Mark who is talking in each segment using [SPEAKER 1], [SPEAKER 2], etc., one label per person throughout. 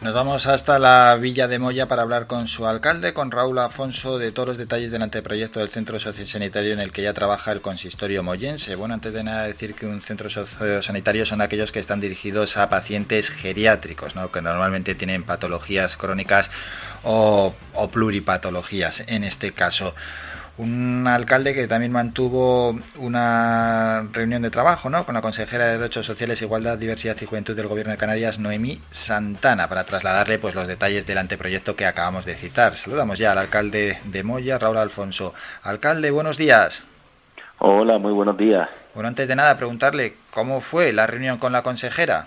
[SPEAKER 1] Nos vamos hasta la Villa de Moya para hablar con su alcalde, con Raúl Afonso, de todos los detalles del anteproyecto del centro sociosanitario en el que ya trabaja el consistorio moyense. Bueno, antes de nada decir que un centro sociosanitario son aquellos que están dirigidos a pacientes geriátricos, ¿no? que normalmente tienen patologías crónicas o, o pluripatologías en este caso un alcalde que también mantuvo una reunión de trabajo ¿no? con la consejera de Derechos Sociales, Igualdad, Diversidad y Juventud del Gobierno de Canarias, Noemí Santana, para trasladarle pues, los detalles del anteproyecto que acabamos de citar. Saludamos ya al alcalde de Moya, Raúl Alfonso. Alcalde, buenos días.
[SPEAKER 2] Hola, muy buenos días.
[SPEAKER 1] Bueno, antes de nada, preguntarle cómo fue la reunión con la consejera.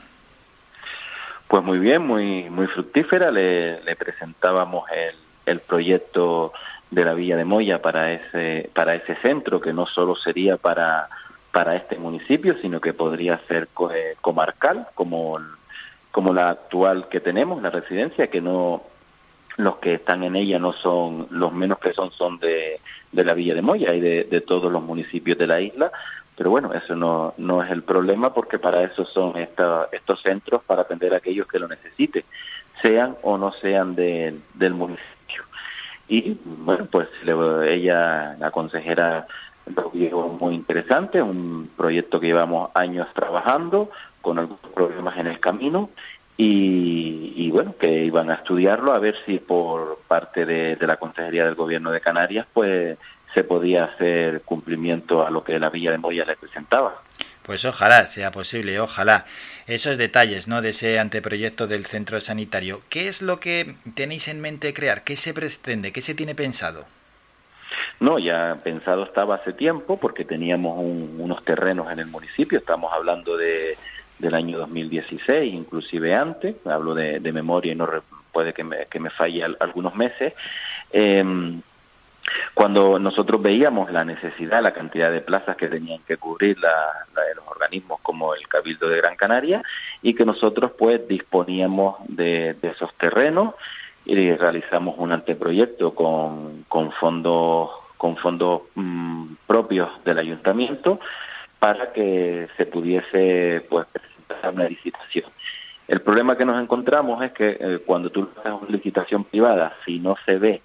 [SPEAKER 2] Pues muy bien, muy, muy fructífera. Le, presentábamos el, el proyecto de la Villa de Moya para ese, para ese centro, que no solo sería para, para este municipio, sino que podría ser eh, comarcal, como, como la actual que tenemos, la residencia, que no los que están en ella no son, los menos que son son de, de la Villa de Moya y de, todos los municipios de la isla, pero bueno, eso no, no es el problema porque para eso son esta, estos centros, para atender a aquellos que lo necesiten, sean o no sean del municipio. Y bueno, pues ella, la consejera, lo vio muy interesante, un proyecto que llevamos años trabajando, con algunos problemas en el camino, y, bueno, que iban a estudiarlo a ver si por parte de, de la Consejería del Gobierno de Canarias, pues se podía hacer cumplimiento a lo que la Villa de Moya le presentaba.
[SPEAKER 1] Pues ojalá sea posible, ojalá. Esos detalles, ¿no? De ese anteproyecto del centro sanitario. ¿Qué es lo que tenéis en mente crear? ¿Qué se pretende? ¿Qué se tiene pensado?
[SPEAKER 2] No, ya pensado estaba hace tiempo porque teníamos unos terrenos en el municipio. Estamos hablando de, del año 2016, inclusive antes. Hablo de, memoria y no puede que me, que me falle algunos meses. Eh, cuando nosotros veíamos la necesidad, la cantidad de plazas que tenían que cubrir la, de los organismos como el Cabildo de Gran Canaria y que nosotros pues disponíamos de, esos terrenos y realizamos un anteproyecto con, con fondos con fondos mm, propios del ayuntamiento para que se pudiese pues presentar una licitación. El problema que nos encontramos es que eh, cuando tú haces una licitación privada, si no se ve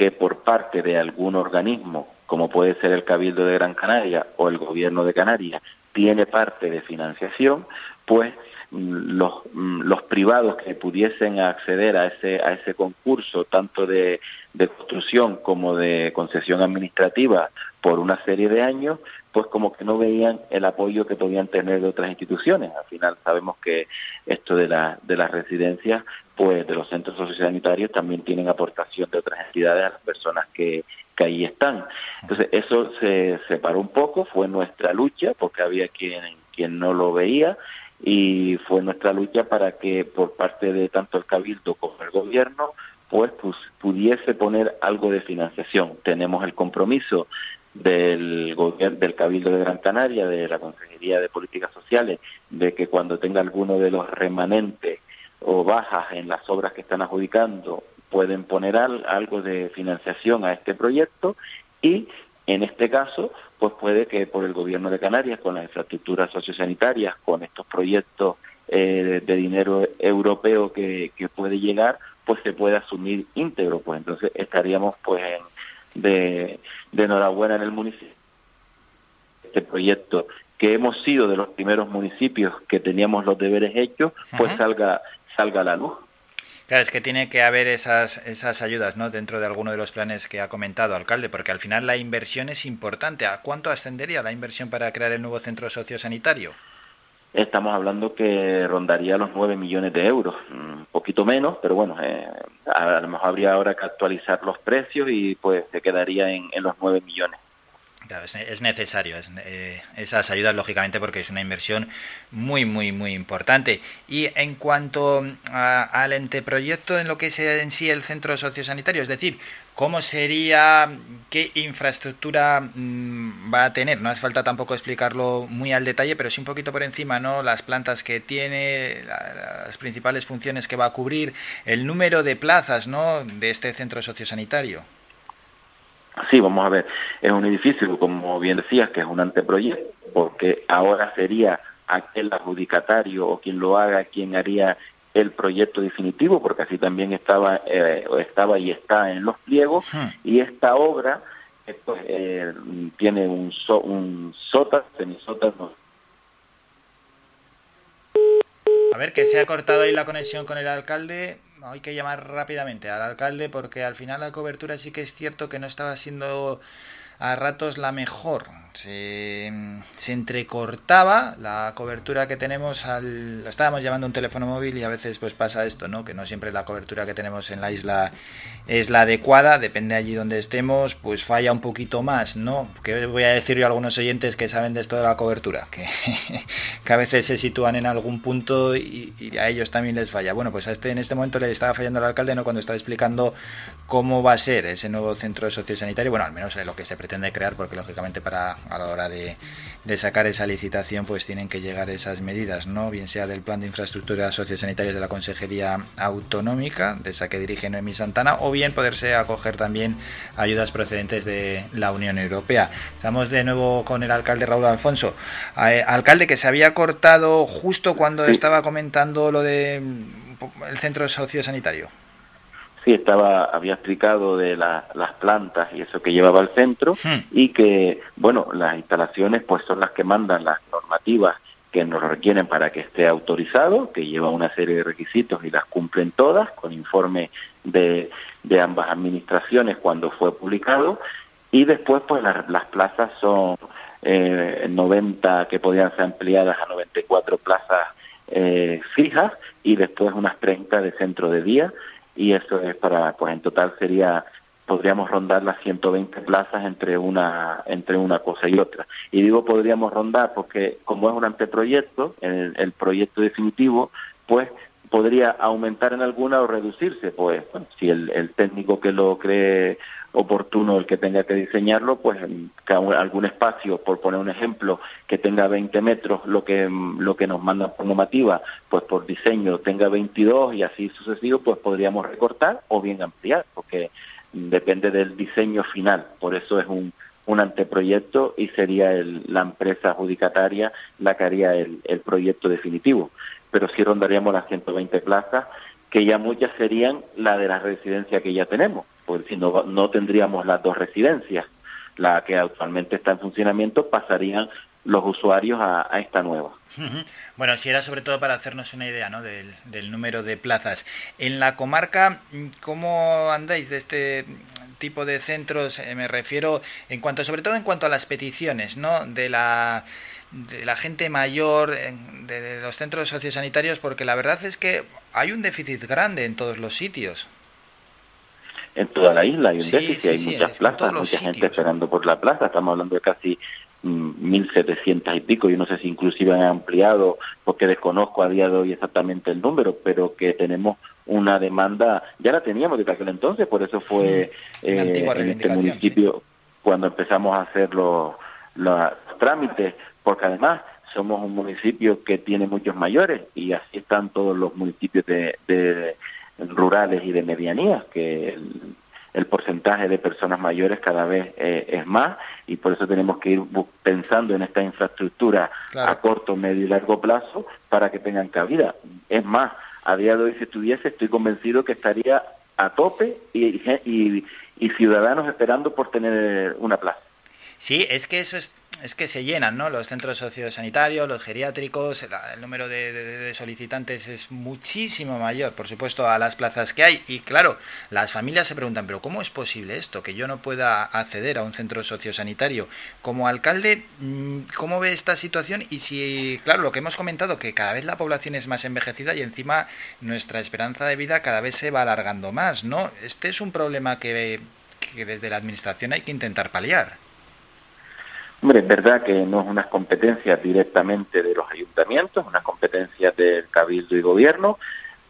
[SPEAKER 2] que por parte de algún organismo, como puede ser el Cabildo de Gran Canaria o el Gobierno de Canarias, tiene parte de financiación, pues mm, los, mm, los privados que pudiesen acceder a ese, a ese concurso, tanto de, de construcción como de concesión administrativa, por una serie de años, pues como que no veían el apoyo que podían tener de otras instituciones. Al final sabemos que esto de, la, de las residencias pues de los centros sociosanitarios también tienen aportación de otras entidades a las personas que, que ahí están. Entonces, eso se separó un poco, fue nuestra lucha, porque había quien, quien no lo veía, y fue nuestra lucha para que por parte de tanto el Cabildo como el Gobierno, pues, pues pudiese poner algo de financiación. Tenemos el compromiso del gobierno del Cabildo de Gran Canaria, de la Consejería de Políticas Sociales, de que cuando tenga alguno de los remanentes o bajas en las obras que están adjudicando pueden poner algo de financiación a este proyecto y en este caso pues puede que por el gobierno de Canarias con las infraestructuras sociosanitarias con estos proyectos eh, de dinero europeo que, que puede llegar pues se puede asumir íntegro pues. Entonces estaríamos pues de, de enhorabuena en el municipio este proyecto que hemos sido de los primeros municipios que teníamos los deberes hechos, pues salga salga la luz.
[SPEAKER 1] Claro, es que tiene que haber esas, esas ayudas ¿no? dentro de alguno de los planes que ha comentado, alcalde, porque al final la inversión es importante. ¿A cuánto ascendería la inversión para crear el nuevo centro sociosanitario?
[SPEAKER 2] Estamos hablando que rondaría los 9 millones de euros, un poquito menos, pero bueno, eh, a lo mejor habría ahora que actualizar los precios y pues se quedaría en, en los 9 millones
[SPEAKER 1] es, necesario eh, esas ayudas, lógicamente, porque es una inversión muy, muy, muy importante. Y en cuanto al anteproyecto en lo que es en sí el centro sociosanitario, es decir, ¿cómo sería, qué infraestructura mm, va a tener? No hace falta tampoco explicarlo muy al detalle, pero sí un poquito por encima, ¿no? Las plantas que tiene, las principales funciones que va a cubrir, el número de plazas, ¿no? De este centro sociosanitario.
[SPEAKER 2] Sí, vamos a ver, es un edificio, como bien decías, que es un anteproyecto, porque ahora sería aquel adjudicatario o quien lo haga, quien haría el proyecto definitivo, porque así también estaba, eh, estaba y está en los pliegos, y esta obra pues, eh, tiene un, un sótano, semisótano.
[SPEAKER 1] A ver, que se ha cortado ahí la conexión con el alcalde. Hay que llamar rápidamente al alcalde porque al final la cobertura sí que es cierto que no estaba siendo a ratos la mejor. Se, se, entrecortaba la cobertura que tenemos al estábamos llamando un teléfono móvil y a veces pues pasa esto no que no siempre la cobertura que tenemos en la isla es la adecuada depende allí donde estemos pues falla un poquito más no que voy a decir yo a algunos oyentes que saben de esto de la cobertura que, que a veces se sitúan en algún punto y, y, a ellos también les falla. Bueno pues a este en este momento le estaba fallando al alcalde no cuando estaba explicando cómo va a ser ese nuevo centro sociosanitario bueno al menos lo que se pretende crear porque lógicamente para a la hora de, sacar esa licitación pues tienen que llegar esas medidas, ¿no? Bien sea del plan de infraestructuras sociosanitarias de la Consejería Autonómica, de esa que dirige Noemí Santana, o bien poderse acoger también ayudas procedentes de la Unión Europea. Estamos de nuevo con el alcalde Raúl Alfonso. Eh, alcalde que se había cortado justo cuando estaba comentando lo de mm, el centro sociosanitario.
[SPEAKER 2] Sí, estaba, había explicado de las plantas y eso que llevaba al centro hmm. y que, bueno, las instalaciones pues son las que mandan las normativas que nos requieren para que esté autorizado, que lleva una serie de requisitos y las cumplen todas, con informe de, de ambas administraciones cuando fue publicado, y después pues las, plazas son eh, 90 que podían ser ampliadas a 94 plazas eh, fijas y después unas 30 de centro de día y eso es para, pues en total sería podríamos rondar las 120 plazas entre una entre una cosa y otra. Y digo podríamos rondar porque como es un anteproyecto, el, el proyecto definitivo, pues podría aumentar en alguna o reducirse, pues si el, el técnico que lo cree oportuno el que tenga que diseñarlo, pues algún espacio, por poner un ejemplo, que tenga 20 metros, lo que lo que nos manda por normativa, pues por diseño tenga 22 y así sucesivo, pues podríamos recortar o bien ampliar, porque depende del diseño final. Por eso es un, un anteproyecto y sería el, la empresa adjudicataria la que haría el, el proyecto definitivo. Pero sí rondaríamos las 120 plazas, que ya muchas serían la de la residencia que ya tenemos porque si no, no tendríamos las dos residencias. La que actualmente está en funcionamiento pasarían los usuarios a, esta nueva.
[SPEAKER 1] Bueno, si era sobre todo para hacernos una idea ¿no? del, del, número de plazas. En la comarca, ¿cómo andáis de este tipo de centros? Eh, me refiero en cuanto, sobre todo en cuanto a las peticiones, ¿no? De la de la gente mayor, de, de los centros sociosanitarios, porque la verdad es que hay un déficit grande en todos los sitios
[SPEAKER 2] en toda la isla hay un déficit, hay muchas plazas, mucha gente esperando por la plaza, estamos hablando de casi 1.700 mm, y pico, yo no sé si inclusive han ampliado, porque desconozco a día de hoy exactamente el número, pero que tenemos una demanda, ya la teníamos desde aquel entonces, por eso fue eh, en este municipio cuando empezamos a hacer los, los trámites, porque además somos un municipio que tiene muchos mayores y así están todos los municipios de, de rurales y de medianías, que el, porcentaje de personas mayores cada vez eh, es más y por eso tenemos que ir pensando en esta infraestructura a corto, medio y largo plazo para que tengan cabida. Es más, a día de hoy si estuviese estoy convencido que estaría a tope y, y, y ciudadanos esperando por tener una plaza.
[SPEAKER 1] Sí, es que eso es es que se llenan, ¿no? Los centros sociosanitarios, los geriátricos, el, número de, solicitantes es muchísimo mayor, por supuesto, a las plazas que hay. Y claro, las familias se preguntan, pero ¿cómo es posible esto? Que yo no pueda acceder a un centro sociosanitario. Como alcalde, mm, ¿cómo ve esta situación? Y si, claro, lo que hemos comentado, que cada vez la población es más envejecida y encima nuestra esperanza de vida cada vez se va alargando más, ¿no? Este es un problema que desde la administración hay que intentar paliar.
[SPEAKER 2] Hombre, es verdad que no es una competencia directamente de los ayuntamientos, una competencia del cabildo y gobierno.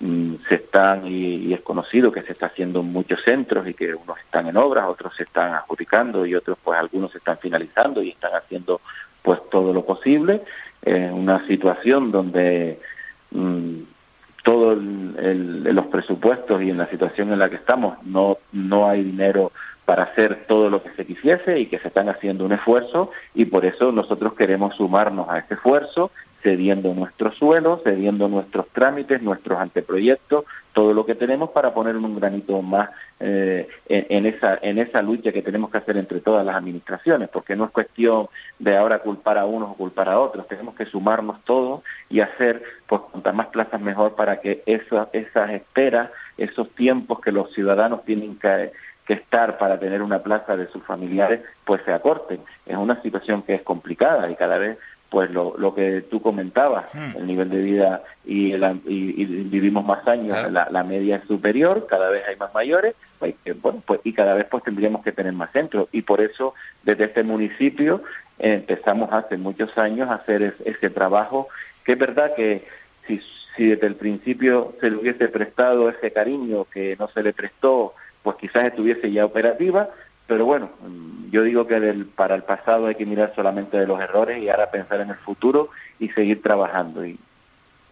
[SPEAKER 2] Mm, se están, y, es conocido que se está haciendo en muchos centros y que unos están en obras, otros se están adjudicando y otros, pues algunos se están finalizando y están haciendo, pues todo lo posible. en una situación donde mm, todos los presupuestos y en la situación en la que estamos no, no hay dinero para hacer todo lo que se quisiese y que se están haciendo un esfuerzo y por eso nosotros queremos sumarnos a ese esfuerzo, cediendo nuestro suelo, cediendo nuestros trámites, nuestros anteproyectos, todo lo que tenemos para poner un granito más eh, en, esa en esa lucha que tenemos que hacer entre todas las administraciones, porque no es cuestión de ahora culpar a unos o culpar a otros, tenemos que sumarnos todos y hacer pues cuantas más plazas mejor para que esas esas esperas, esos tiempos que los ciudadanos tienen que que estar para tener una plaza de sus familiares, pues se acorten. Es una situación que es complicada y cada vez pues lo, lo que tú comentabas, hmm. el nivel de vida y, y, vivimos más años, la, media es superior, cada vez hay más mayores, pues, bueno, pues, y cada vez pues tendríamos que tener más centros. Y por eso desde este municipio empezamos hace muchos años a hacer ese trabajo, que es verdad que si, si desde el principio se le hubiese prestado ese cariño que no se le prestó pues quizás estuviese ya operativa, pero bueno, yo digo que del, para el pasado hay que mirar solamente de los errores y ahora pensar en el futuro y seguir trabajando. Y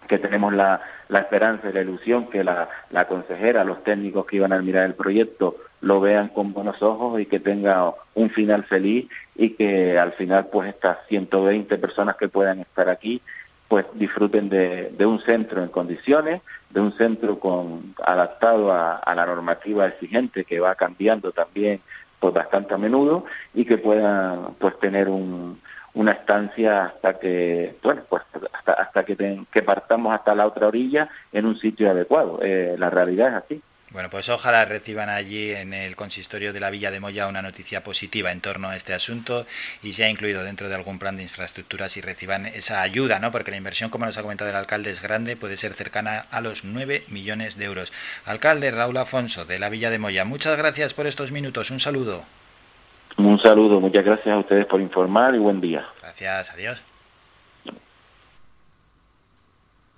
[SPEAKER 2] que tenemos la, la esperanza y la ilusión que la, la consejera, los técnicos que iban a mirar el proyecto lo vean con buenos ojos y que tenga un final feliz y que al final pues estas 120 personas que puedan estar aquí pues disfruten de, de un centro en condiciones, de un centro con adaptado a, la normativa exigente que va cambiando también pues bastante a menudo y que puedan pues tener un, una estancia hasta que bueno pues hasta, hasta que, que partamos hasta la otra orilla en un sitio adecuado. Eh, la realidad es así
[SPEAKER 1] bueno, pues ojalá reciban allí en el consistorio de la Villa de Moya una noticia positiva en torno a este asunto y sea incluido dentro de algún plan de infraestructuras y reciban esa ayuda, ¿no? Porque la inversión, como nos ha comentado el alcalde, es grande, puede ser cercana a los 9 millones de euros. Alcalde Raúl Afonso de la Villa de Moya, muchas gracias por estos minutos. Un saludo.
[SPEAKER 2] Un saludo, muchas gracias a ustedes por informar y buen día.
[SPEAKER 1] Gracias, adiós.